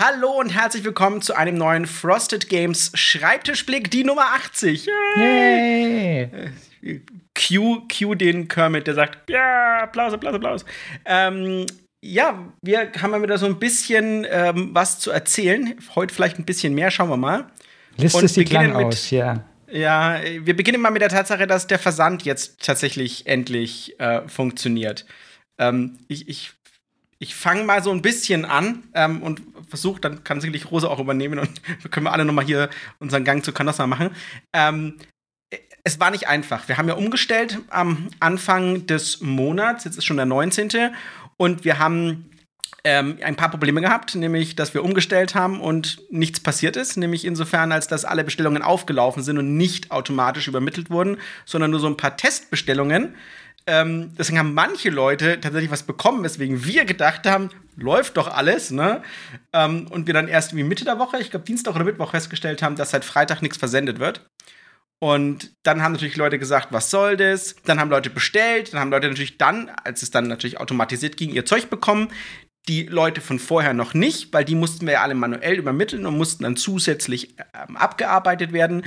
Hallo und herzlich willkommen zu einem neuen Frosted Games Schreibtischblick, die Nummer 80. Yay! Q, Q den Kermit, der sagt, ja, Applaus, Applaus, Applaus. Ähm, ja, wir haben ja wieder so ein bisschen ähm, was zu erzählen. Heute vielleicht ein bisschen mehr, schauen wir mal. Liste sieht lang mit, aus, ja. Ja, wir beginnen mal mit der Tatsache, dass der Versand jetzt tatsächlich endlich äh, funktioniert. Ähm, ich ich, ich fange mal so ein bisschen an ähm, und versuche, dann kann sicherlich Rose auch übernehmen und können wir alle nochmal hier unseren Gang zu Canossa machen. Ähm, es war nicht einfach. Wir haben ja umgestellt am Anfang des Monats, jetzt ist schon der 19. Und wir haben ähm, ein paar Probleme gehabt, nämlich, dass wir umgestellt haben und nichts passiert ist, nämlich insofern, als dass alle Bestellungen aufgelaufen sind und nicht automatisch übermittelt wurden, sondern nur so ein paar Testbestellungen. Ähm, deswegen haben manche Leute tatsächlich was bekommen, weswegen wir gedacht haben, läuft doch alles, ne? Ähm, und wir dann erst wie Mitte der Woche, ich glaube Dienstag oder Mittwoch festgestellt haben, dass seit Freitag nichts versendet wird. Und dann haben natürlich Leute gesagt, was soll das? Dann haben Leute bestellt, dann haben Leute natürlich dann, als es dann natürlich automatisiert ging, ihr Zeug bekommen. Die Leute von vorher noch nicht, weil die mussten wir ja alle manuell übermitteln und mussten dann zusätzlich ähm, abgearbeitet werden.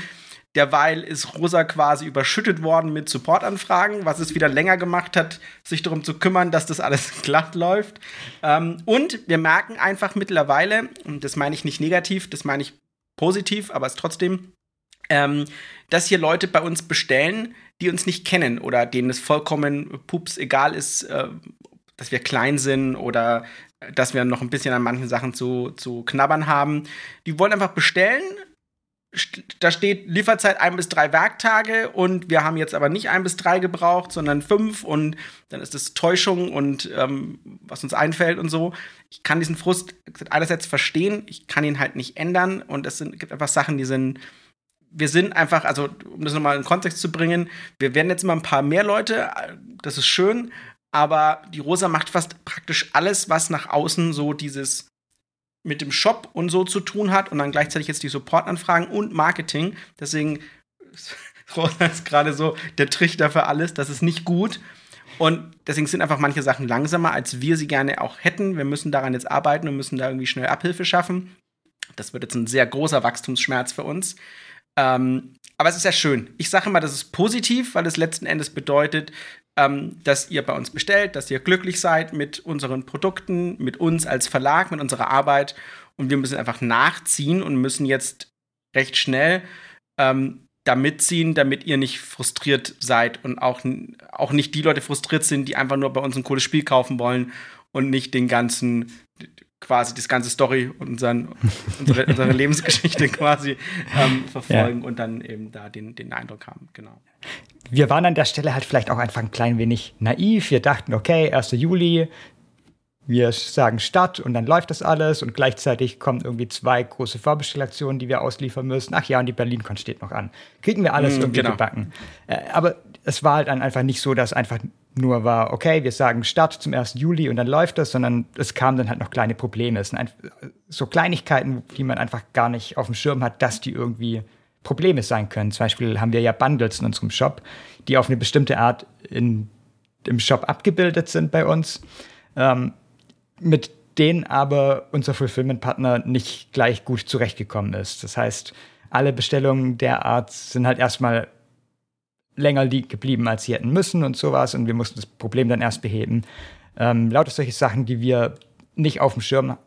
Derweil ist Rosa quasi überschüttet worden mit Supportanfragen, was es wieder länger gemacht hat, sich darum zu kümmern, dass das alles glatt läuft. Ähm, und wir merken einfach mittlerweile, und das meine ich nicht negativ, das meine ich positiv, aber es trotzdem ähm, dass hier Leute bei uns bestellen, die uns nicht kennen oder denen es vollkommen pups egal ist, äh, dass wir klein sind oder dass wir noch ein bisschen an manchen Sachen zu, zu knabbern haben. Die wollen einfach bestellen. Da steht Lieferzeit ein bis drei Werktage und wir haben jetzt aber nicht ein bis drei gebraucht, sondern fünf und dann ist es Täuschung und ähm, was uns einfällt und so. Ich kann diesen Frust einerseits verstehen, ich kann ihn halt nicht ändern und es sind, gibt einfach Sachen, die sind wir sind einfach, also um das nochmal in Kontext zu bringen, wir werden jetzt immer ein paar mehr Leute, das ist schön, aber die Rosa macht fast praktisch alles, was nach außen so dieses mit dem Shop und so zu tun hat und dann gleichzeitig jetzt die Supportanfragen und Marketing. Deswegen ist gerade so der Trichter für alles, das ist nicht gut. Und deswegen sind einfach manche Sachen langsamer, als wir sie gerne auch hätten. Wir müssen daran jetzt arbeiten und müssen da irgendwie schnell Abhilfe schaffen. Das wird jetzt ein sehr großer Wachstumsschmerz für uns. Ähm, aber es ist ja schön. Ich sage immer, das ist positiv, weil es letzten Endes bedeutet, ähm, dass ihr bei uns bestellt, dass ihr glücklich seid mit unseren Produkten, mit uns als Verlag, mit unserer Arbeit. Und wir müssen einfach nachziehen und müssen jetzt recht schnell ähm, da mitziehen, damit ihr nicht frustriert seid und auch, auch nicht die Leute frustriert sind, die einfach nur bei uns ein cooles Spiel kaufen wollen und nicht den ganzen quasi das ganze Story und unseren, unsere, unsere Lebensgeschichte quasi ähm, verfolgen ja. und dann eben da den, den Eindruck haben, genau. Wir waren an der Stelle halt vielleicht auch einfach ein klein wenig naiv. Wir dachten, okay, 1. Juli, wir sagen Start und dann läuft das alles und gleichzeitig kommen irgendwie zwei große Vorbestellaktionen, die wir ausliefern müssen. Ach ja, und die BerlinCon steht noch an. Kriegen wir alles mm, irgendwie genau. gebacken. Äh, aber es war halt dann einfach nicht so, dass einfach nur war, okay, wir sagen Start zum 1. Juli und dann läuft das, sondern es kamen dann halt noch kleine Probleme. Es sind so Kleinigkeiten, die man einfach gar nicht auf dem Schirm hat, dass die irgendwie Probleme sein können. Zum Beispiel haben wir ja Bundles in unserem Shop, die auf eine bestimmte Art in, im Shop abgebildet sind bei uns, ähm, mit denen aber unser Fulfillment-Partner nicht gleich gut zurechtgekommen ist. Das heißt, alle Bestellungen der Art sind halt erstmal länger geblieben, als sie hätten müssen und sowas. Und wir mussten das Problem dann erst beheben. Ähm, lauter solche Sachen, die wir nicht auf dem Schirm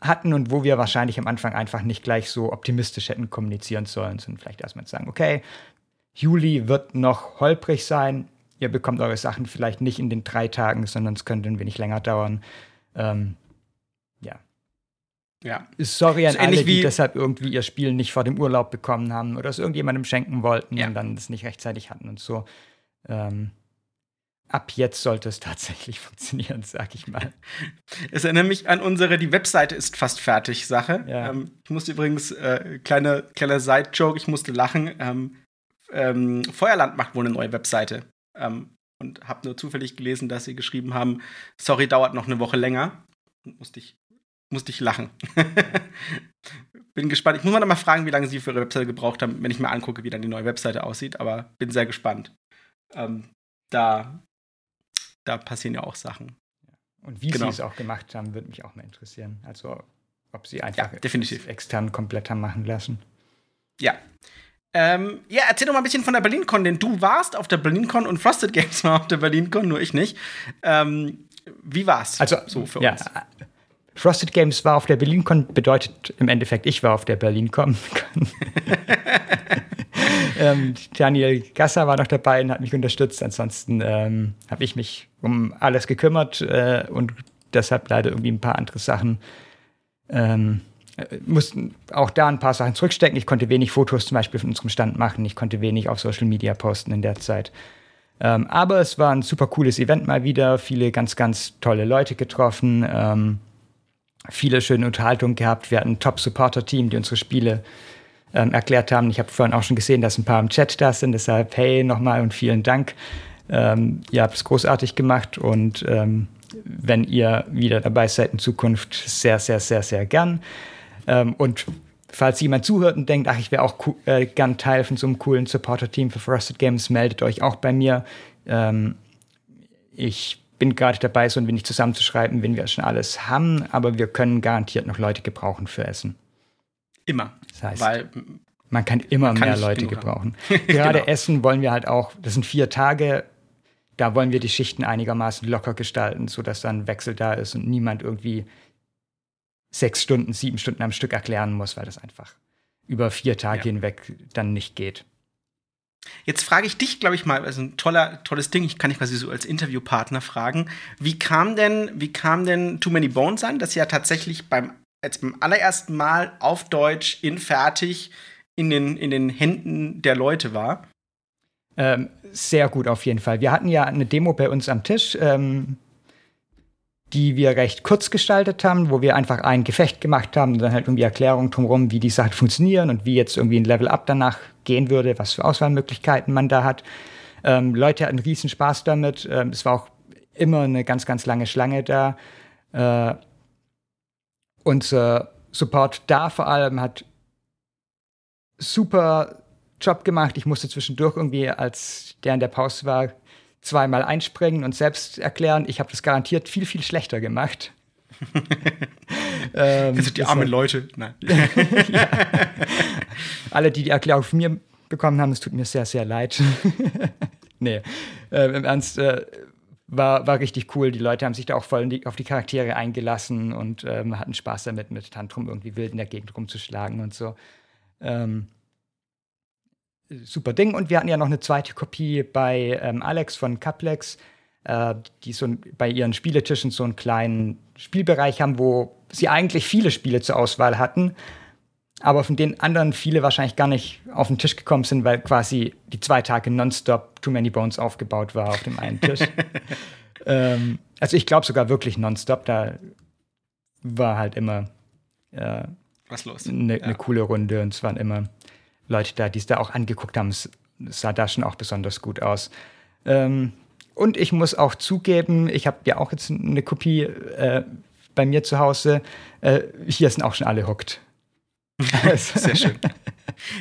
hatten und wo wir wahrscheinlich am Anfang einfach nicht gleich so optimistisch hätten kommunizieren sollen, sondern vielleicht erstmal sagen, okay, Juli wird noch holprig sein, ihr bekommt eure Sachen vielleicht nicht in den drei Tagen, sondern es könnte ein wenig länger dauern. Ähm, ja. Sorry an alle, die deshalb irgendwie ihr Spiel nicht vor dem Urlaub bekommen haben oder es irgendjemandem schenken wollten ja. und dann es nicht rechtzeitig hatten und so. Ähm, ab jetzt sollte es tatsächlich funktionieren, sag ich mal. Es erinnert mich an unsere Die Webseite ist fast fertig Sache. Ja. Ähm, ich musste übrigens, äh, kleiner kleiner Side-Joke, ich musste lachen. Ähm, ähm, Feuerland macht wohl eine neue Webseite. Ähm, und habe nur zufällig gelesen, dass sie geschrieben haben, sorry, dauert noch eine Woche länger. Und musste ich musste ich lachen. bin gespannt. Ich muss mal noch mal fragen, wie lange sie für ihre Webseite gebraucht haben, wenn ich mir angucke, wie dann die neue Webseite aussieht. Aber bin sehr gespannt. Ähm, da, da passieren ja auch Sachen. Und wie genau. sie es auch gemacht haben, würde mich auch mal interessieren. Also ob sie einfach ja, definitiv. extern komplett haben machen lassen. Ja. Ähm, ja, erzähl doch mal ein bisschen von der BerlinCon, denn du warst auf der BerlinCon und Frosted Games war auf der BerlinCon, nur ich nicht. Ähm, wie war's also, so für ja, uns? Frosted Games war auf der BerlinCon, bedeutet im Endeffekt, ich war auf der BerlinCon. ähm, Daniel Gasser war noch dabei und hat mich unterstützt. Ansonsten ähm, habe ich mich um alles gekümmert äh, und deshalb leider irgendwie ein paar andere Sachen. Ähm, äh, mussten auch da ein paar Sachen zurückstecken. Ich konnte wenig Fotos zum Beispiel von unserem Stand machen. Ich konnte wenig auf Social Media posten in der Zeit. Ähm, aber es war ein super cooles Event mal wieder. Viele ganz, ganz tolle Leute getroffen. Ähm, viele schöne Unterhaltungen gehabt. Wir hatten ein Top-Supporter-Team, die unsere Spiele ähm, erklärt haben. Ich habe vorhin auch schon gesehen, dass ein paar im Chat da sind. Deshalb, hey, nochmal und vielen Dank. Ähm, ihr habt es großartig gemacht und ähm, wenn ihr wieder dabei seid in Zukunft, sehr, sehr, sehr, sehr gern. Ähm, und falls jemand zuhört und denkt, ach, ich wäre auch äh, gern Teil von so einem coolen Supporter-Team für Frosted Games, meldet euch auch bei mir. Ähm, ich bin gerade dabei, so ein wenig zusammenzuschreiben, wenn wir schon alles haben, aber wir können garantiert noch Leute gebrauchen für Essen. Immer. Das heißt, Weil man kann immer man kann mehr Leute gebrauchen. Gerade genau. Essen wollen wir halt auch, das sind vier Tage, da wollen wir die Schichten einigermaßen locker gestalten, sodass dann Wechsel da ist und niemand irgendwie sechs Stunden, sieben Stunden am Stück erklären muss, weil das einfach über vier Tage ja. hinweg dann nicht geht. Jetzt frage ich dich, glaube ich mal, also ein toller, tolles Ding, ich kann dich quasi so als Interviewpartner fragen. Wie kam denn, wie kam denn Too Many Bones an, dass ja tatsächlich beim, als beim allerersten Mal auf Deutsch in fertig in den, in den Händen der Leute war? Ähm, sehr gut auf jeden Fall. Wir hatten ja eine Demo bei uns am Tisch. Ähm, die wir recht kurz gestaltet haben, wo wir einfach ein Gefecht gemacht haben und dann halt irgendwie Erklärungen drumherum, wie die Sachen funktionieren und wie jetzt irgendwie ein Level-Up danach gehen würde, was für Auswahlmöglichkeiten man da hat. Ähm, Leute hatten riesen Spaß damit. Ähm, es war auch immer eine ganz, ganz lange Schlange da. Äh, unser Support da vor allem hat super Job gemacht. Ich musste zwischendurch irgendwie, als der in der Pause war, zweimal einspringen und selbst erklären, ich habe das garantiert viel, viel schlechter gemacht. ähm, das sind die armen Leute. Nein. ja. Alle, die die Erklärung von mir bekommen haben, es tut mir sehr, sehr leid. nee, äh, im Ernst, äh, war, war richtig cool. Die Leute haben sich da auch voll die, auf die Charaktere eingelassen und ähm, hatten Spaß damit, mit Tantrum irgendwie wild in der Gegend rumzuschlagen und so. Ähm, super Ding. Und wir hatten ja noch eine zweite Kopie bei ähm, Alex von Caplex, äh, die so bei ihren Spieletischen so einen kleinen Spielbereich haben, wo sie eigentlich viele Spiele zur Auswahl hatten, aber von denen anderen viele wahrscheinlich gar nicht auf den Tisch gekommen sind, weil quasi die zwei Tage nonstop Too Many Bones aufgebaut war auf dem einen Tisch. ähm, also ich glaube sogar wirklich nonstop, da war halt immer äh, was los. Eine ja. ne coole Runde und es waren immer Leute da, die es da auch angeguckt haben. Es sah da schon auch besonders gut aus. Ähm, und ich muss auch zugeben, ich habe ja auch jetzt eine Kopie äh, bei mir zu Hause. Äh, hier sind auch schon alle hooked. Sehr schön.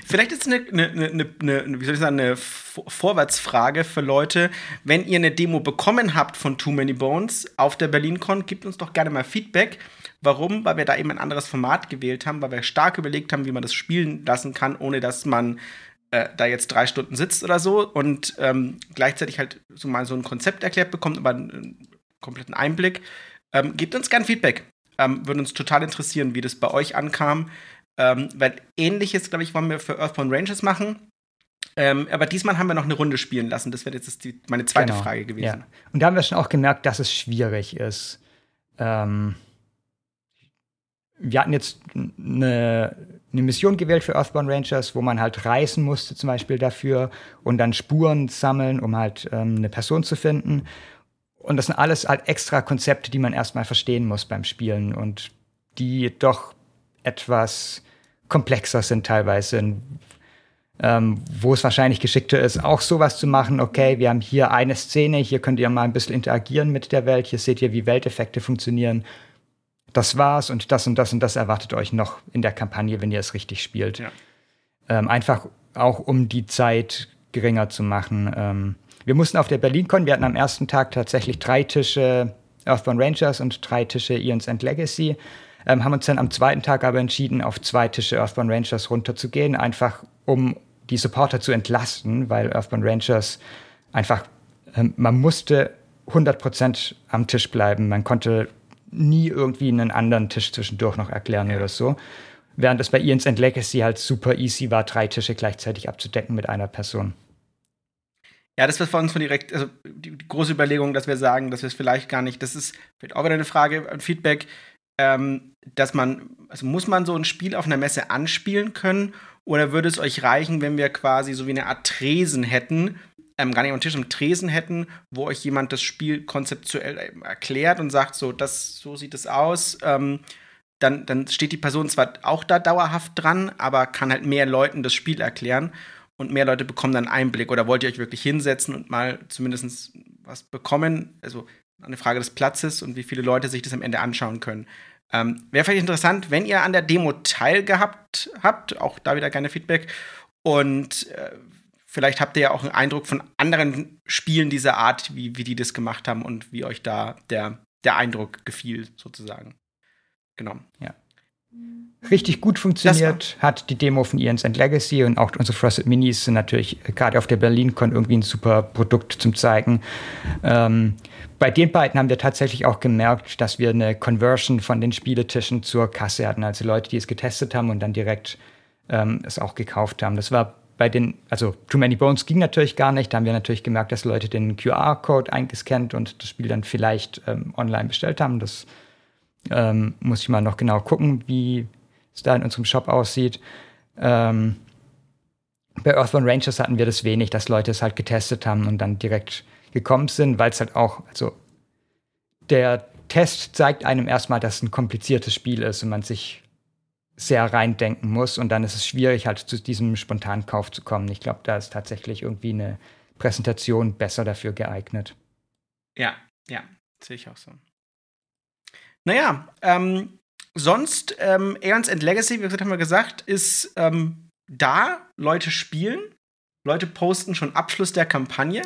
Vielleicht ist eine, eine, eine, eine, wie soll ich sagen, eine Vorwärtsfrage für Leute. Wenn ihr eine Demo bekommen habt von Too Many Bones auf der BerlinCon, gebt uns doch gerne mal Feedback. Warum? Weil wir da eben ein anderes Format gewählt haben, weil wir stark überlegt haben, wie man das spielen lassen kann, ohne dass man äh, da jetzt drei Stunden sitzt oder so und ähm, gleichzeitig halt so mal so ein Konzept erklärt bekommt, aber einen kompletten Einblick. Ähm, gebt uns gern Feedback. Ähm, würde uns total interessieren, wie das bei euch ankam. Ähm, weil ähnliches, glaube ich, wollen wir für Earthbound Rangers machen. Ähm, aber diesmal haben wir noch eine Runde spielen lassen. Das wäre jetzt die, meine zweite genau. Frage gewesen. Ja. Und da haben wir schon auch gemerkt, dass es schwierig ist. Ähm, wir hatten jetzt eine, eine, Mission gewählt für Earthbound Rangers, wo man halt reisen musste, zum Beispiel dafür, und dann Spuren sammeln, um halt ähm, eine Person zu finden. Und das sind alles halt extra Konzepte, die man erstmal verstehen muss beim Spielen und die doch etwas komplexer sind teilweise. Ähm, wo es wahrscheinlich geschickter ist, auch sowas zu machen. Okay, wir haben hier eine Szene, hier könnt ihr mal ein bisschen interagieren mit der Welt, hier seht ihr, wie Welteffekte funktionieren das war's und das und das und das erwartet euch noch in der Kampagne, wenn ihr es richtig spielt. Ja. Ähm, einfach auch um die Zeit geringer zu machen. Ähm, wir mussten auf der BerlinCon, wir hatten am ersten Tag tatsächlich drei Tische Earthbound Rangers und drei Tische Eons and Legacy. Ähm, haben uns dann am zweiten Tag aber entschieden, auf zwei Tische Earthbound Rangers runterzugehen, einfach um die Supporter zu entlasten, weil Earthbound Rangers einfach, ähm, man musste 100% am Tisch bleiben. Man konnte nie irgendwie einen anderen Tisch zwischendurch noch erklären ja. oder so. Während es bei Ian's End Legacy halt super easy war, drei Tische gleichzeitig abzudecken mit einer Person. Ja, das war für uns von direkt, also die, die, große Überlegung, dass wir sagen, dass wir es vielleicht gar nicht, das ist vielleicht auch wieder eine Frage, ein Feedback, ähm, dass man, also muss man so ein Spiel auf einer Messe anspielen können oder würde es euch reichen, wenn wir quasi so wie eine Art Tresen hätten, ähm, gar nicht am Tisch, am Tresen hätten, wo euch jemand das Spiel konzeptuell erklärt und sagt, so, das, so sieht es aus. Ähm, dann, dann steht die Person zwar auch da dauerhaft dran, aber kann halt mehr Leuten das Spiel erklären und mehr Leute bekommen dann Einblick. Oder wollt ihr euch wirklich hinsetzen und mal zumindest was bekommen? Also eine Frage des Platzes und wie viele Leute sich das am Ende anschauen können. Ähm, Wäre vielleicht interessant, wenn ihr an der Demo teilgehabt habt, auch da wieder gerne Feedback. Und äh, vielleicht habt ihr ja auch einen Eindruck von anderen Spielen dieser Art, wie, wie die das gemacht haben und wie euch da der, der Eindruck gefiel, sozusagen. Genau. Ja. Richtig gut funktioniert hat die Demo von Ian's End Legacy und auch unsere Frosted Minis sind natürlich äh, gerade auf der BerlinCon irgendwie ein super Produkt zum Zeigen. Ähm, bei den beiden haben wir tatsächlich auch gemerkt, dass wir eine Conversion von den Spieletischen zur Kasse hatten. Also Leute, die es getestet haben und dann direkt ähm, es auch gekauft haben. Das war bei den, also Too Many Bones ging natürlich gar nicht. Da haben wir natürlich gemerkt, dass Leute den QR-Code eingescannt und das Spiel dann vielleicht ähm, online bestellt haben. Das ähm, muss ich mal noch genau gucken, wie es da in unserem Shop aussieht. Ähm, bei Earthbound Rangers hatten wir das wenig, dass Leute es halt getestet haben und dann direkt gekommen sind, weil es halt auch, also der Test zeigt einem erstmal, dass es ein kompliziertes Spiel ist und man sich sehr reindenken muss und dann ist es schwierig, halt zu diesem Spontankauf zu kommen. Ich glaube, da ist tatsächlich irgendwie eine Präsentation besser dafür geeignet. Ja, ja, sehe ich auch so. Naja, ähm, sonst, ähm, Aeons and Legacy, wie gesagt, haben wir gesagt, ist ähm, da, Leute spielen, Leute posten schon Abschluss der Kampagne,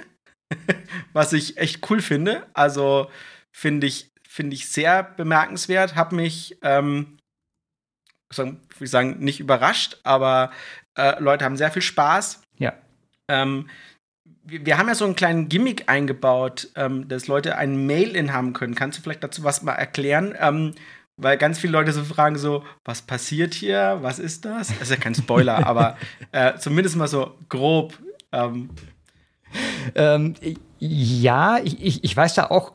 was ich echt cool finde. Also finde ich, finde ich sehr bemerkenswert, habe mich, ähm, würde ich sagen, nicht überrascht, aber äh, Leute haben sehr viel Spaß. Ja. Ähm, wir, wir, haben ja so einen kleinen Gimmick eingebaut, ähm, dass Leute ein Mail-In haben können. Kannst du vielleicht dazu was mal erklären? Ähm, weil ganz viele Leute so fragen so, was passiert hier? Was ist das? Das ist ja kein Spoiler, aber äh, zumindest mal so grob. Ähm. ähm ja, ich, ich, ich weiß da auch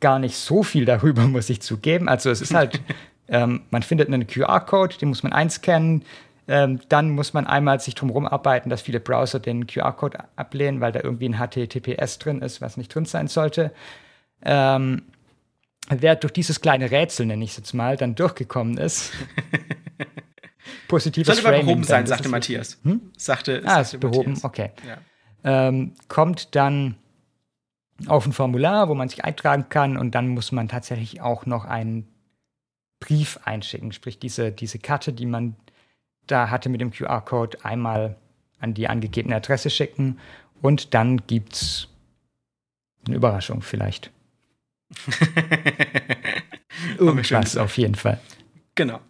gar nicht so viel darüber, muss ich zugeben. Also es ist halt, ähm, man findet einen QR-Code, den muss man einscannen. Ähm, dann muss man einmal sich drum arbeiten, dass viele Browser den QR-Code ablehnen, weil da irgendwie ein HTTPS drin ist, was nicht drin sein sollte. Ähm, wer durch dieses kleine Rätsel, nenne ich es jetzt mal, dann durchgekommen ist. Positives Sollte Framing behoben sein, sagte Matthias. Hm? Sagte, ah, sagte ist behoben, Matthias. okay. Ja. Ähm, kommt dann auf ein Formular, wo man sich eintragen kann und dann muss man tatsächlich auch noch einen Brief einschicken, sprich diese, diese Karte, die man da hatte mit dem QR-Code, einmal an die angegebene Adresse schicken und dann gibt es eine Überraschung vielleicht. Irgendwas auf jeden Fall. Genau.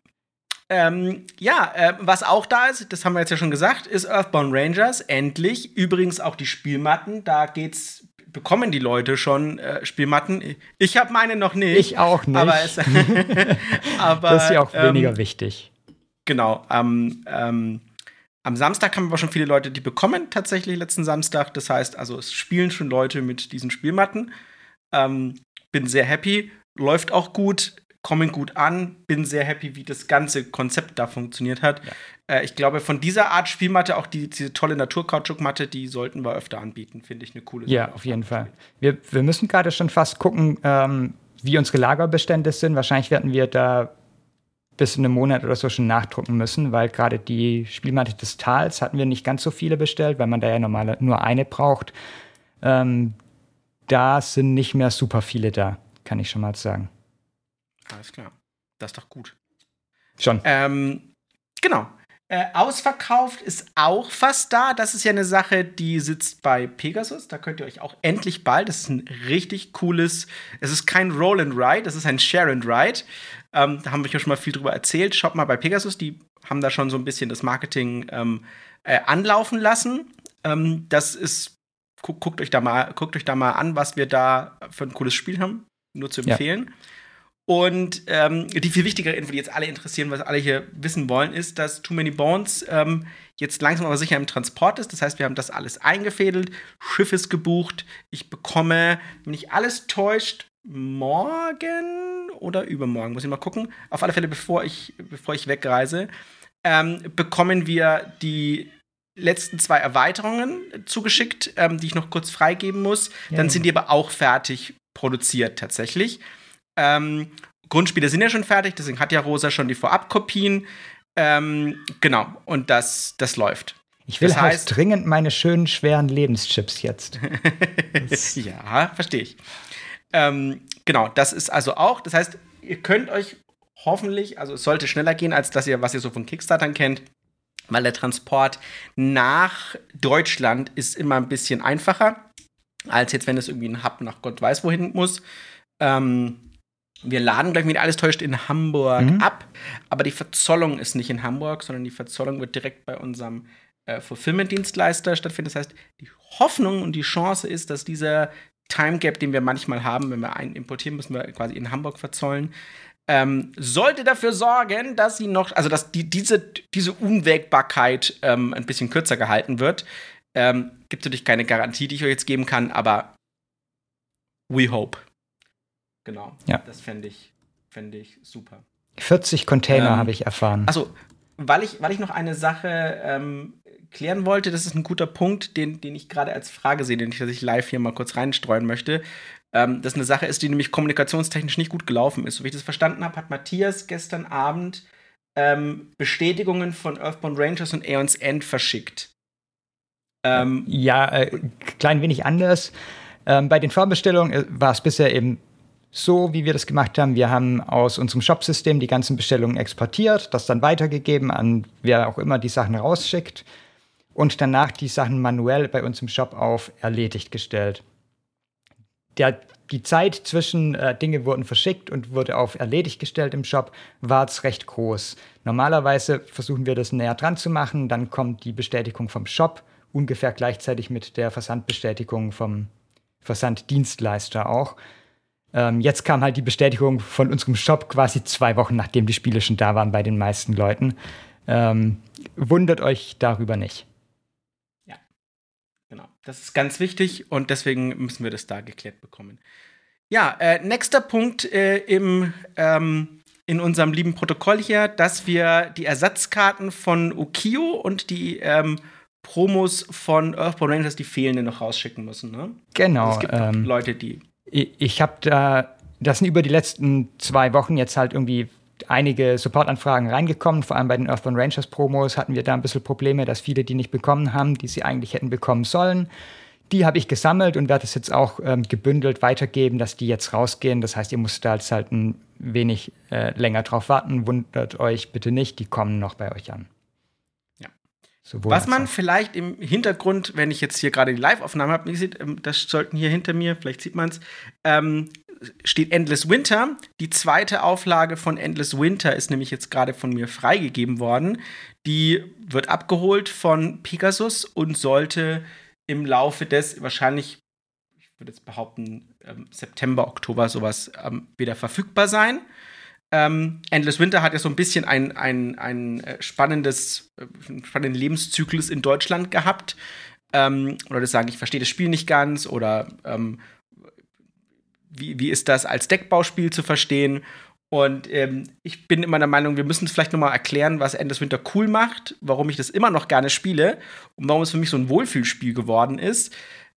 Ähm, ja, äh, was auch da ist, das haben wir jetzt ja schon gesagt, ist Earthbound Rangers. Endlich. Übrigens auch die Spielmatten. Da geht's, bekommen die Leute schon äh, Spielmatten. Ich habe meine noch nicht. Ich auch nicht. Aber, es, aber das ist ja auch ähm, weniger wichtig. Genau. Ähm, ähm, am Samstag haben wir schon viele Leute, die bekommen tatsächlich letzten Samstag. Das heißt, also es spielen schon Leute mit diesen Spielmatten. Ähm, bin sehr happy, läuft auch gut, kommen gut an, bin sehr happy, wie das ganze Konzept da funktioniert hat. Ja. Äh, ich glaube, von dieser Art Spielmatte, auch die, diese tolle Naturkautschukmatte, die sollten wir öfter anbieten, finde ich eine coole Sache. Ja, auf jeden Fall. Wir, wir müssen gerade schon fast gucken, ähm, wie unsere Lagerbestände sind. Wahrscheinlich werden wir da bis in einem Monat oder so schon nachdrucken müssen, weil gerade die Spielmatte des Tals hatten wir nicht ganz so viele bestellt, weil man da ja normal nur eine braucht. Ähm, da sind nicht mehr super viele da, kann ich schon mal sagen. Alles klar. Das ist doch gut. Schon. Ähm, genau. Äh, ausverkauft ist auch fast da. Das ist ja eine Sache, die sitzt bei Pegasus. Da könnt ihr euch auch endlich bald. Das ist ein richtig cooles. Es ist kein Roll and Ride, das ist ein Share and Ride. Ähm, da haben wir ja schon mal viel drüber erzählt. Schaut mal bei Pegasus, die haben da schon so ein bisschen das Marketing ähm, äh, anlaufen lassen. Ähm, das ist, gu guckt euch da mal, guckt euch da mal an, was wir da für ein cooles Spiel haben. Nur zu empfehlen. Ja. Und ähm, die viel wichtigere Info, die jetzt alle interessieren, was alle hier wissen wollen, ist, dass Too Many Bones ähm, jetzt langsam aber sicher im Transport ist. Das heißt, wir haben das alles eingefädelt, Schiff ist gebucht. Ich bekomme, wenn nicht alles täuscht, morgen oder übermorgen, muss ich mal gucken. Auf alle Fälle, bevor ich, bevor ich wegreise, ähm, bekommen wir die letzten zwei Erweiterungen zugeschickt, ähm, die ich noch kurz freigeben muss. Ja, Dann sind die aber auch fertig produziert tatsächlich. Ähm, Grundspiele sind ja schon fertig, deswegen hat ja Rosa schon die Vorabkopien. Ähm, genau, und das, das läuft. Ich will das halt heißt, dringend meine schönen, schweren Lebenschips jetzt. ja, verstehe ich. Ähm, genau, das ist also auch, das heißt, ihr könnt euch hoffentlich, also es sollte schneller gehen, als das ihr, was ihr so von Kickstartern kennt, weil der Transport nach Deutschland ist immer ein bisschen einfacher, als jetzt, wenn es irgendwie ein Hub nach Gott weiß wohin muss. Ähm, wir laden gleich, wenn alles täuscht, in Hamburg mhm. ab. Aber die Verzollung ist nicht in Hamburg, sondern die Verzollung wird direkt bei unserem äh, Fulfillment-Dienstleister stattfinden. Das heißt, die Hoffnung und die Chance ist, dass dieser Time Gap, den wir manchmal haben, wenn wir einen importieren, müssen wir quasi in Hamburg verzollen, ähm, sollte dafür sorgen, dass sie noch, also dass die, diese, diese Unwägbarkeit ähm, ein bisschen kürzer gehalten wird. Ähm, gibt natürlich keine Garantie, die ich euch jetzt geben kann, aber we hope. Genau. Ja. Das fände ich, fänd ich super. 40 Container ähm, habe ich erfahren. Also, weil ich, weil ich noch eine Sache ähm, klären wollte, das ist ein guter Punkt, den, den ich gerade als Frage sehe, den ich, ich live hier mal kurz reinstreuen möchte. Ähm, das eine Sache ist, die nämlich kommunikationstechnisch nicht gut gelaufen ist. So wie ich das verstanden habe, hat Matthias gestern Abend ähm, Bestätigungen von Earthbound Rangers und Aeons End verschickt. Ähm, ja, äh, klein wenig anders. Ähm, bei den Vorbestellungen äh, war es bisher eben so, wie wir das gemacht haben. Wir haben aus unserem Shopsystem die ganzen Bestellungen exportiert, das dann weitergegeben an wer auch immer die Sachen rausschickt und danach die Sachen manuell bei uns im Shop auf erledigt gestellt. Der, die Zeit zwischen äh, Dinge wurden verschickt und wurde auf erledigt gestellt im Shop, war jetzt recht groß. Normalerweise versuchen wir das näher dran zu machen, dann kommt die Bestätigung vom Shop ungefähr gleichzeitig mit der Versandbestätigung vom Versanddienstleister auch. Ähm, jetzt kam halt die Bestätigung von unserem Shop quasi zwei Wochen, nachdem die Spiele schon da waren bei den meisten Leuten. Ähm, wundert euch darüber nicht. Genau. Das ist ganz wichtig und deswegen müssen wir das da geklärt bekommen. Ja, äh, nächster Punkt äh, im, ähm, in unserem lieben Protokoll hier, dass wir die Ersatzkarten von Ukio und die ähm, Promos von Earthbound Rangers, die fehlenden, noch rausschicken müssen. Ne? Genau. Also es gibt ähm, Leute, die ich habe da, das sind über die letzten zwei Wochen jetzt halt irgendwie einige Supportanfragen reingekommen. Vor allem bei den Earthbound Rangers Promos hatten wir da ein bisschen Probleme, dass viele die nicht bekommen haben, die sie eigentlich hätten bekommen sollen. Die habe ich gesammelt und werde es jetzt auch ähm, gebündelt weitergeben, dass die jetzt rausgehen. Das heißt, ihr müsst da jetzt halt ein wenig äh, länger drauf warten. Wundert euch bitte nicht, die kommen noch bei euch an. Sowohl Was man vielleicht im Hintergrund, wenn ich jetzt hier gerade die Live-Aufnahme habe, ähm, das sollten hier hinter mir, vielleicht sieht man es, ähm, steht Endless Winter. Die zweite Auflage von Endless Winter ist nämlich jetzt gerade von mir freigegeben worden. Die wird abgeholt von Pegasus und sollte im Laufe des wahrscheinlich, ich würde jetzt behaupten, ähm, September, Oktober sowas ähm, wieder verfügbar sein. Ähm, Endless Winter hat ja so ein bisschen ein, ein, ein äh, spannendes, äh, spannenden Lebenszyklus in Deutschland gehabt. Ähm, oder das sagen, ich verstehe das Spiel nicht ganz oder ähm, wie, wie ist das als Deckbauspiel zu verstehen? Und ähm, ich bin immer der Meinung, wir müssen vielleicht nochmal erklären, was Endless Winter cool macht, warum ich das immer noch gerne spiele und warum es für mich so ein Wohlfühlspiel geworden ist.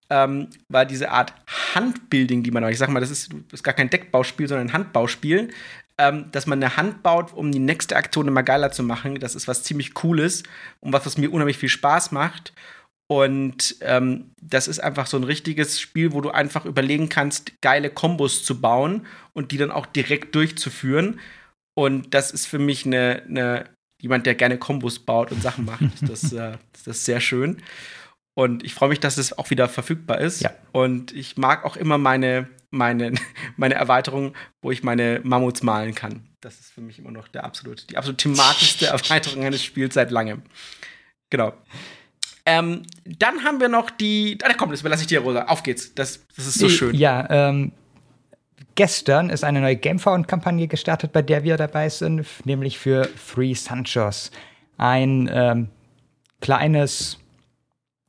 Ähm, weil diese Art Handbuilding, die man, ich sag mal, das ist, ist gar kein Deckbauspiel, sondern ein Handbauspiel, ähm, dass man eine Hand baut, um die nächste Aktion immer geiler zu machen. Das ist was ziemlich Cooles und was, was mir unheimlich viel Spaß macht. Und ähm, das ist einfach so ein richtiges Spiel, wo du einfach überlegen kannst, geile Kombos zu bauen und die dann auch direkt durchzuführen. Und das ist für mich eine, eine jemand, der gerne Kombos baut und Sachen macht, ist das, äh, ist das sehr schön. Und ich freue mich, dass es auch wieder verfügbar ist. Ja. Und ich mag auch immer meine, meine, meine Erweiterung, wo ich meine Mammuts malen kann. Das ist für mich immer noch der absolut, die absolut thematischste Erweiterung eines Spiels seit langem. Genau. Ähm, dann haben wir noch die. Ah, komm, das überlasse ich dir, Rosa. Auf geht's. Das, das ist so schön. Ja, ähm, gestern ist eine neue Gamefound-Kampagne gestartet, bei der wir dabei sind, nämlich für Three Sanchos. Ein ähm, kleines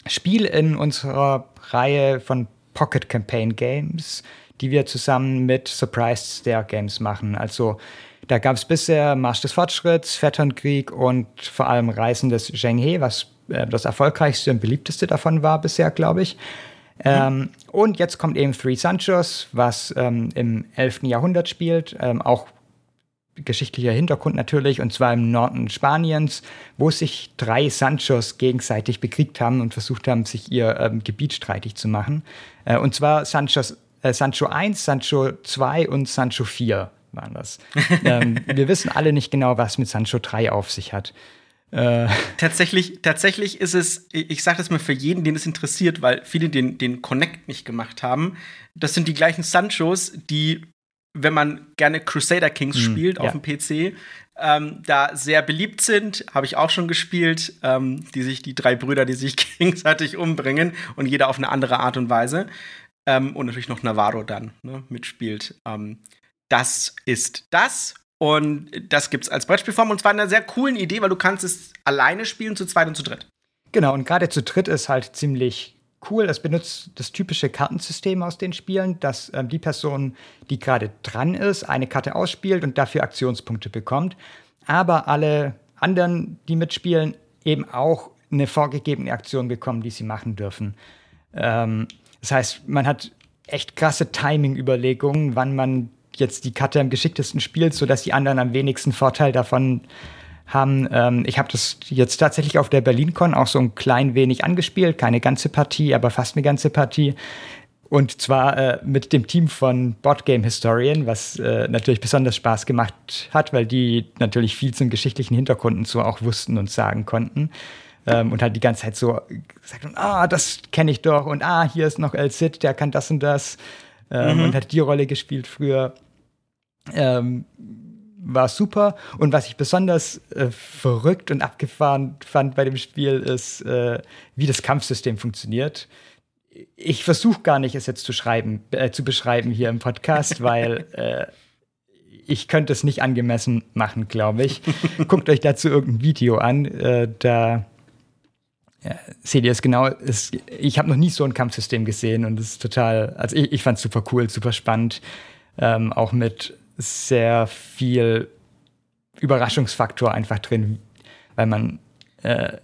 Spiel in unserer Reihe von Pocket Campaign Games, die wir zusammen mit Surprise Stair Games machen. Also da gab es bisher Marsch des Fortschritts, Vetternkrieg und vor allem Reisen des Zhenghe, was äh, das erfolgreichste und beliebteste davon war bisher, glaube ich. Ähm, und jetzt kommt eben Three Sanchos, was ähm, im 11. Jahrhundert spielt, ähm, auch geschichtlicher Hintergrund natürlich, und zwar im Norden Spaniens, wo sich drei Sanchos gegenseitig bekriegt haben und versucht haben, sich ihr ähm, Gebiet streitig zu machen. Äh, und zwar Sanchos, äh, Sancho 1, Sancho 2 und Sancho 4 waren das. ähm, wir wissen alle nicht genau, was mit Sancho 3 auf sich hat. Äh. Tatsächlich, tatsächlich ist es, ich sage das mal für jeden, den es interessiert, weil viele den, den Connect nicht gemacht haben. Das sind die gleichen Sanchos, die, wenn man gerne Crusader Kings hm, spielt auf ja. dem PC, ähm, da sehr beliebt sind, habe ich auch schon gespielt, ähm, die sich, die drei Brüder, die sich gegenseitig umbringen und jeder auf eine andere Art und Weise. Ähm, und natürlich noch Navarro dann ne, mitspielt. Ähm, das ist das. Und das gibt es als Brettspielform und zwar in einer sehr coolen Idee, weil du kannst es alleine spielen, zu zweit und zu dritt. Genau, und gerade zu dritt ist halt ziemlich cool. Es benutzt das typische Kartensystem aus den Spielen, dass ähm, die Person, die gerade dran ist, eine Karte ausspielt und dafür Aktionspunkte bekommt. Aber alle anderen, die mitspielen, eben auch eine vorgegebene Aktion bekommen, die sie machen dürfen. Ähm, das heißt, man hat echt krasse Timing-Überlegungen, wann man jetzt die Karte am geschicktesten spielt, sodass die anderen am wenigsten Vorteil davon haben. Ähm, ich habe das jetzt tatsächlich auf der BerlinCon auch so ein klein wenig angespielt, keine ganze Partie, aber fast eine ganze Partie. Und zwar äh, mit dem Team von Boardgame Historian, was äh, natürlich besonders Spaß gemacht hat, weil die natürlich viel zum geschichtlichen Hintergrund und so auch wussten und sagen konnten. Ähm, und halt die ganze Zeit so gesagt, ah, das kenne ich doch und ah, hier ist noch El Cid, der kann das und das ähm, mhm. und hat die Rolle gespielt früher. Ähm, war super. Und was ich besonders äh, verrückt und abgefahren fand bei dem Spiel, ist, äh, wie das Kampfsystem funktioniert. Ich versuche gar nicht, es jetzt zu schreiben, äh, zu beschreiben hier im Podcast, weil äh, ich könnte es nicht angemessen machen, glaube ich. Guckt euch dazu irgendein Video an. Äh, da ja, seht ihr es genau. Es, ich habe noch nie so ein Kampfsystem gesehen und es ist total, also ich, ich fand es super cool, super spannend. Ähm, auch mit sehr viel Überraschungsfaktor einfach drin, weil man, äh,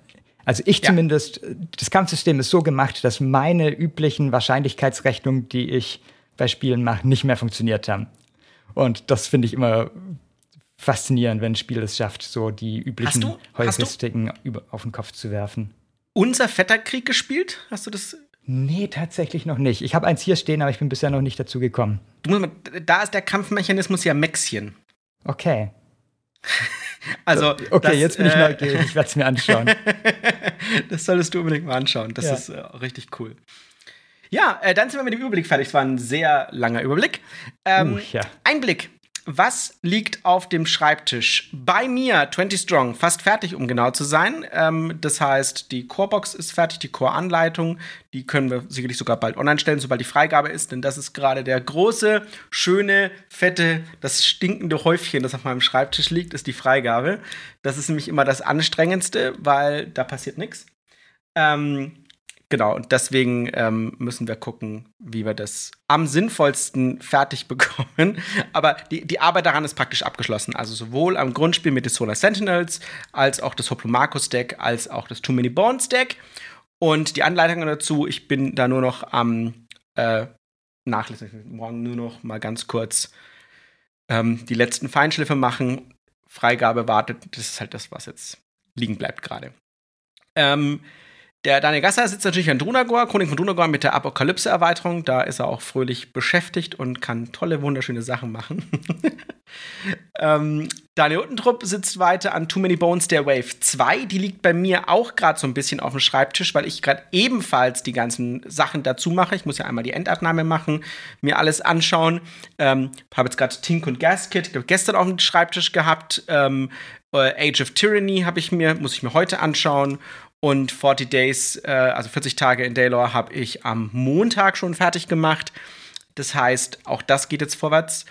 also ich ja. zumindest, das Kampfsystem ist so gemacht, dass meine üblichen Wahrscheinlichkeitsrechnungen, die ich bei Spielen mache, nicht mehr funktioniert haben. Und das finde ich immer faszinierend, wenn ein Spiel es schafft, so die üblichen Heuristiken auf den Kopf zu werfen. Unser Vetterkrieg gespielt? Hast du das Nee, tatsächlich noch nicht. Ich habe eins hier stehen, aber ich bin bisher noch nicht dazu gekommen. Mal, da ist der Kampfmechanismus ja Mäxchen. Okay. also. Okay, das, jetzt bin ich äh, neugierig. Ich werde es mir anschauen. das solltest du unbedingt mal anschauen. Das ja. ist äh, richtig cool. Ja, äh, dann sind wir mit dem Überblick fertig. Es war ein sehr langer Überblick. Ähm, uh, ja. Einblick was liegt auf dem Schreibtisch? Bei mir 20 Strong, fast fertig, um genau zu sein. Ähm, das heißt, die Corebox ist fertig, die Core-Anleitung. Die können wir sicherlich sogar bald online stellen, sobald die Freigabe ist, denn das ist gerade der große, schöne, fette, das stinkende Häufchen, das auf meinem Schreibtisch liegt, ist die Freigabe. Das ist nämlich immer das Anstrengendste, weil da passiert nichts. Ähm, Genau, und deswegen ähm, müssen wir gucken, wie wir das am sinnvollsten fertig bekommen. Aber die, die Arbeit daran ist praktisch abgeschlossen. Also sowohl am Grundspiel mit den Solar Sentinels, als auch das Hoplomachus-Deck, als auch das Too Many Bones-Deck. Und die Anleitungen dazu, ich bin da nur noch am äh, Nachlesen. Morgen nur noch mal ganz kurz ähm, die letzten Feinschliffe machen. Freigabe wartet. Das ist halt das, was jetzt liegen bleibt gerade. Ähm, der Daniel Gasser sitzt natürlich an Drunagor, Chronik von Drunagor mit der Apokalypse-Erweiterung. Da ist er auch fröhlich beschäftigt und kann tolle, wunderschöne Sachen machen. ähm, Daniel Uttentrupp sitzt weiter an Too Many Bones der Wave 2. Die liegt bei mir auch gerade so ein bisschen auf dem Schreibtisch, weil ich gerade ebenfalls die ganzen Sachen dazu mache. Ich muss ja einmal die Endabnahme machen, mir alles anschauen. Ähm, habe jetzt gerade Tink und Gaskit gestern auf dem Schreibtisch gehabt. Ähm, äh, Age of Tyranny habe ich mir, muss ich mir heute anschauen. Und 40 Days, äh, also 40 Tage in Daylor, habe ich am Montag schon fertig gemacht. Das heißt, auch das geht jetzt vorwärts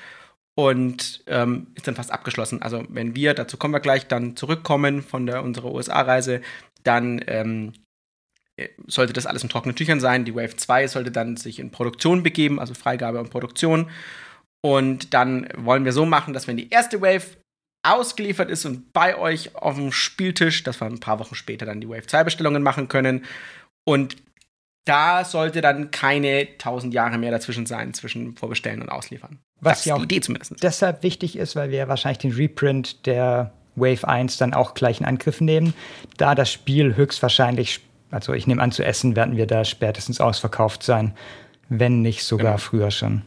und ähm, ist dann fast abgeschlossen. Also wenn wir, dazu kommen wir gleich, dann zurückkommen von der, unserer USA-Reise, dann ähm, äh, sollte das alles in trockenen Tüchern sein. Die Wave 2 sollte dann sich in Produktion begeben, also Freigabe und Produktion. Und dann wollen wir so machen, dass wenn die erste Wave ausgeliefert ist und bei euch auf dem Spieltisch, dass wir ein paar Wochen später dann die Wave 2 Bestellungen machen können. Und da sollte dann keine tausend Jahre mehr dazwischen sein, zwischen Vorbestellen und Ausliefern. Was das ja auch die Idee zumindest. deshalb wichtig ist, weil wir wahrscheinlich den Reprint der Wave 1 dann auch gleich in Angriff nehmen. Da das Spiel höchstwahrscheinlich, also ich nehme an, zu essen werden wir da spätestens ausverkauft sein, wenn nicht sogar genau. früher schon.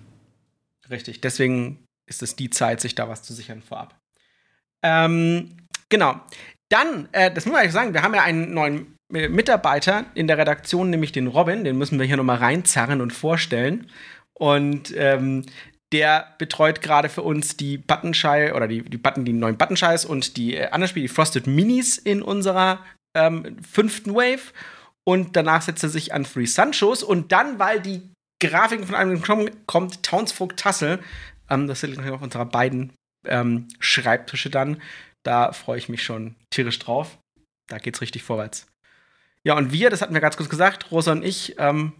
Richtig, deswegen ist es die Zeit, sich da was zu sichern vorab. Ähm, genau. Dann, äh, das muss man eigentlich sagen, wir haben ja einen neuen Mitarbeiter in der Redaktion, nämlich den Robin, den müssen wir hier nochmal reinzerren und vorstellen. Und ähm, der betreut gerade für uns die Buttonschei oder die, die Button, die neuen Buttonscheiß und die äh, anderen Spiele, die Frosted Minis in unserer ähm, fünften Wave. Und danach setzt er sich an Free Sunshos. Und dann, weil die Grafiken von einem kommen, kommt Townsfolk Tassel. Ähm, das sind auf unserer beiden ähm, Schreibtische dann. Da freue ich mich schon tierisch drauf. Da geht's richtig vorwärts. Ja, und wir, das hatten wir ganz kurz gesagt, Rosa und ich, ähm,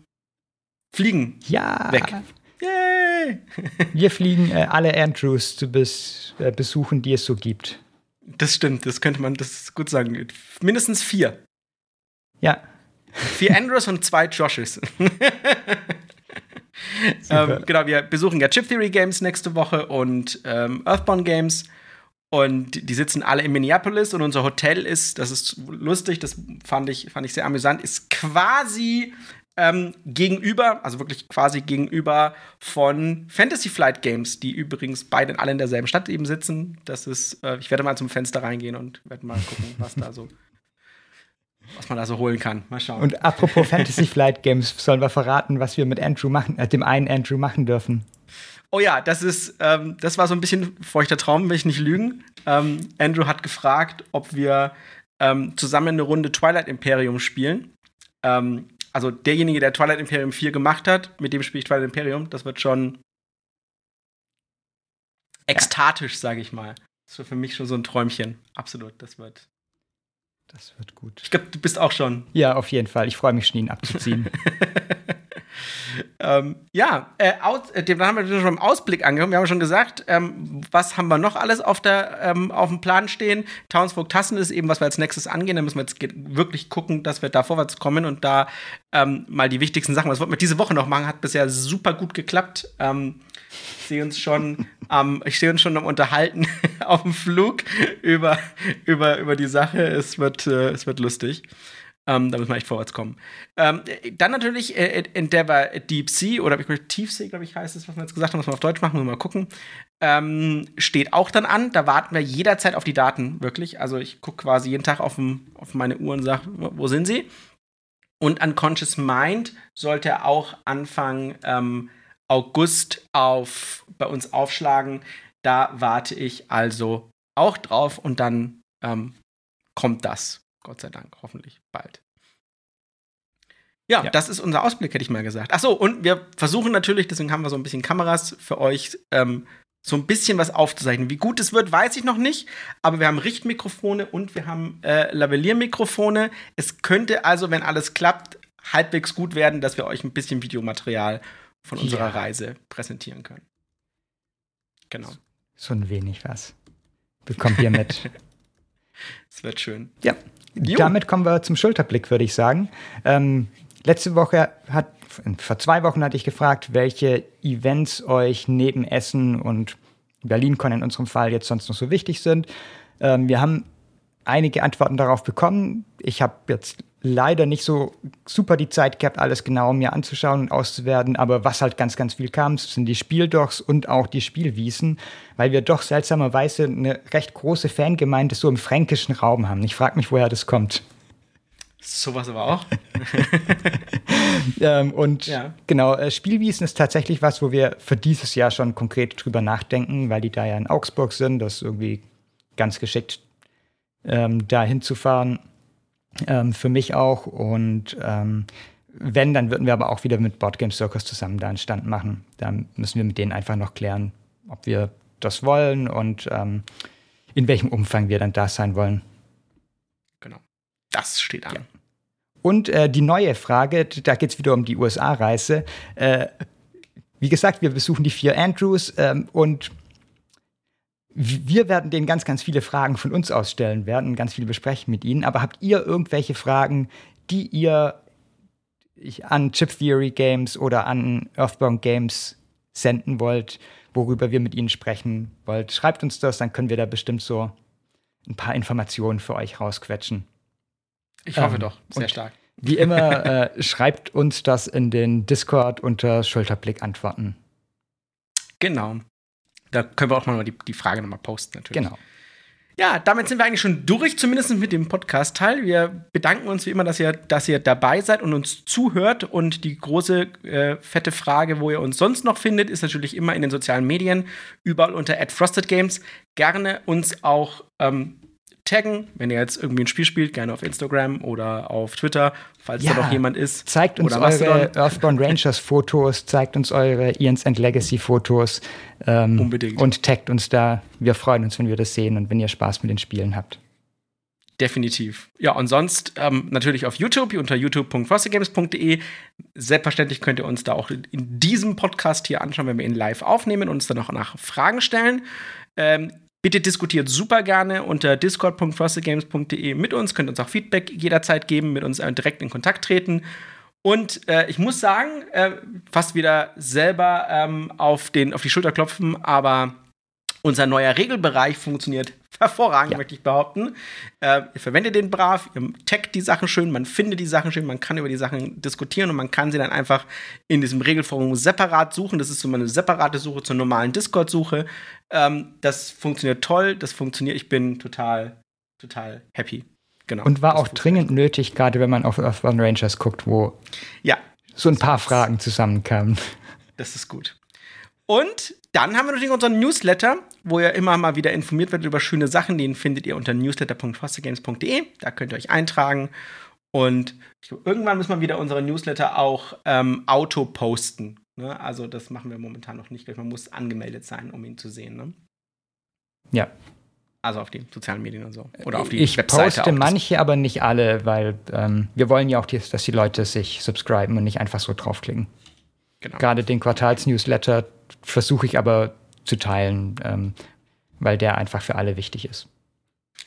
fliegen ja. weg. Yay! wir fliegen äh, alle Andrews zu bes äh, besuchen, die es so gibt. Das stimmt, das könnte man das gut sagen. Mindestens vier. Ja. Vier Andrews und zwei Joshes. ähm, genau, wir besuchen ja Chip Theory Games nächste Woche und ähm, Earthbound Games. Und die sitzen alle in Minneapolis und unser Hotel ist, das ist lustig, das fand ich, fand ich sehr amüsant, ist quasi ähm, gegenüber, also wirklich quasi gegenüber von Fantasy Flight Games, die übrigens beide alle in derselben Stadt eben sitzen. Das ist, äh, ich werde mal zum Fenster reingehen und werde mal gucken, was da so, was man da so holen kann. Mal schauen. Und apropos Fantasy Flight Games, sollen wir verraten, was wir mit Andrew machen, äh, dem einen Andrew machen dürfen? Oh ja, das ist, ähm, das war so ein bisschen feuchter Traum, will ich nicht lügen. Ähm, Andrew hat gefragt, ob wir ähm, zusammen eine Runde Twilight Imperium spielen. Ähm, also derjenige, der Twilight Imperium 4 gemacht hat, mit dem spiele ich Twilight Imperium, das wird schon ekstatisch, sage ich mal. Das wird für mich schon so ein Träumchen. Absolut, das wird. Das wird gut. Ich glaube, du bist auch schon. Ja, auf jeden Fall. Ich freue mich schon, ihn abzuziehen. ähm, ja, äh, aus, äh, dem haben wir schon im Ausblick angekommen. Wir haben schon gesagt, ähm, was haben wir noch alles auf, der, ähm, auf dem Plan stehen? Townsfolk Tassen ist eben, was wir als nächstes angehen. Da müssen wir jetzt wirklich gucken, dass wir da vorwärts kommen und da ähm, mal die wichtigsten Sachen. Was wollten wir diese Woche noch machen? Hat bisher super gut geklappt. Ähm, ich sehe uns schon am, ich sehe uns schon am Unterhalten auf dem Flug über, über, über die Sache. Es wird, äh, es wird lustig. Ähm, da müssen wir echt vorwärts kommen. Ähm, dann natürlich äh, Endeavor Deep Sea oder Tiefsee, glaube ich, heißt es, was wir jetzt gesagt haben, was wir auf Deutsch machen, müssen wir mal gucken. Ähm, steht auch dann an. Da warten wir jederzeit auf die Daten, wirklich. Also ich gucke quasi jeden Tag auf, auf meine Uhr und sage, wo sind sie? Und Unconscious Mind sollte auch Anfang ähm, August auf, bei uns aufschlagen. Da warte ich also auch drauf und dann ähm, kommt das. Gott sei Dank, hoffentlich bald. Ja, ja, das ist unser Ausblick, hätte ich mal gesagt. Ach so, und wir versuchen natürlich, deswegen haben wir so ein bisschen Kameras für euch, ähm, so ein bisschen was aufzuzeichnen. Wie gut es wird, weiß ich noch nicht, aber wir haben Richtmikrofone und wir haben äh, Lavelliermikrofone. Es könnte also, wenn alles klappt, halbwegs gut werden, dass wir euch ein bisschen Videomaterial von unserer ja. Reise präsentieren können. Genau. So ein wenig was. Bekommt ihr mit. Es wird schön. Ja. Jo. Damit kommen wir zum Schulterblick, würde ich sagen. Ähm, letzte Woche hat, vor zwei Wochen hatte ich gefragt, welche Events euch neben Essen und BerlinCon in unserem Fall jetzt sonst noch so wichtig sind. Ähm, wir haben einige Antworten darauf bekommen. Ich habe jetzt leider nicht so super die Zeit gehabt, alles genau mir anzuschauen und auszuwerten. Aber was halt ganz, ganz viel kam, sind die Spieldocs und auch die Spielwiesen, weil wir doch seltsamerweise eine recht große Fangemeinde so im fränkischen Raum haben. Ich frage mich, woher das kommt. Sowas aber auch. ähm, und ja. genau, äh, Spielwiesen ist tatsächlich was, wo wir für dieses Jahr schon konkret drüber nachdenken, weil die da ja in Augsburg sind. Das irgendwie ganz geschickt, ähm, da hinzufahren ähm, für mich auch. Und ähm, wenn, dann würden wir aber auch wieder mit Board Game Circus zusammen da einen Stand machen. Da müssen wir mit denen einfach noch klären, ob wir das wollen und ähm, in welchem Umfang wir dann da sein wollen. Genau. Das steht an. Ja. Und äh, die neue Frage, da geht es wieder um die USA-Reise. Äh, wie gesagt, wir besuchen die vier Andrews ähm, und wir werden denen ganz, ganz viele Fragen von uns ausstellen werden, ganz viel besprechen mit ihnen. Aber habt ihr irgendwelche Fragen, die ihr an Chip Theory Games oder an Earthbound Games senden wollt, worüber wir mit ihnen sprechen wollt? Schreibt uns das, dann können wir da bestimmt so ein paar Informationen für euch rausquetschen. Ich hoffe ähm, doch, sehr stark. Wie immer, äh, schreibt uns das in den Discord unter Schulterblick antworten. Genau. Da können wir auch mal die, die Frage nochmal posten, natürlich. Genau. Ja, damit sind wir eigentlich schon durch, zumindest mit dem Podcast-Teil. Wir bedanken uns wie immer, dass ihr, dass ihr dabei seid und uns zuhört. Und die große, äh, fette Frage, wo ihr uns sonst noch findet, ist natürlich immer in den sozialen Medien, überall unter @frostedgames. Gerne uns auch ähm, taggen, wenn ihr jetzt irgendwie ein Spiel spielt, gerne auf Instagram oder auf Twitter, falls ja, da noch jemand ist. Zeigt uns eure Earthbound Rangers Fotos, zeigt uns eure Ian's End Legacy Fotos. Ähm, Unbedingt. Und taggt uns da. Wir freuen uns, wenn wir das sehen und wenn ihr Spaß mit den Spielen habt. Definitiv. Ja, und sonst ähm, natürlich auf YouTube unter youtube.frostygames.de. Selbstverständlich könnt ihr uns da auch in diesem Podcast hier anschauen, wenn wir ihn live aufnehmen und uns dann auch nach Fragen stellen. Ähm, Bitte diskutiert super gerne unter discord.frostedgames.de mit uns, könnt uns auch Feedback jederzeit geben, mit uns äh, direkt in Kontakt treten. Und äh, ich muss sagen, äh, fast wieder selber ähm, auf, den, auf die Schulter klopfen, aber unser neuer Regelbereich funktioniert hervorragend, ja. möchte ich behaupten. Äh, ihr verwendet den brav, ihr taggt die Sachen schön, man findet die Sachen schön, man kann über die Sachen diskutieren und man kann sie dann einfach in diesem Regelforum separat suchen. Das ist so eine separate Suche zur normalen Discord-Suche. Ähm, das funktioniert toll, das funktioniert, ich bin total, total happy. Genau. Und war auch dringend nötig, gerade wenn man auf Earthbound Rangers guckt, wo ja, so ein paar Fragen zusammenkamen. Das ist gut. Und dann haben wir natürlich unseren Newsletter, wo ihr immer mal wieder informiert werdet über schöne Sachen. Den findet ihr unter newsletter.fostergames.de. Da könnt ihr euch eintragen. Und irgendwann müssen wir wieder unsere Newsletter auch ähm, auto posten. Ne? Also das machen wir momentan noch nicht. Man muss angemeldet sein, um ihn zu sehen. Ne? Ja. Also auf die sozialen Medien und so. Oder auf die ich Webseite. Ich poste manche, aber nicht alle, weil ähm, wir wollen ja auch, dass die Leute sich subscriben und nicht einfach so draufklicken. Genau. Gerade den Quartalsnewsletter versuche ich aber zu teilen, ähm, weil der einfach für alle wichtig ist.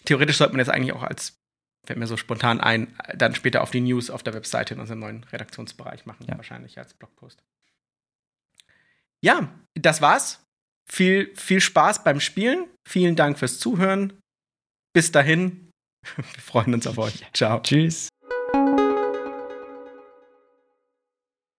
Theoretisch sollte man jetzt eigentlich auch als, fällt mir so spontan ein, dann später auf die News auf der Webseite in unserem neuen Redaktionsbereich machen, ja. wahrscheinlich als Blogpost. Ja, das war's. Viel, viel Spaß beim Spielen. Vielen Dank fürs Zuhören. Bis dahin. Wir freuen uns auf euch. Ciao. Tschüss.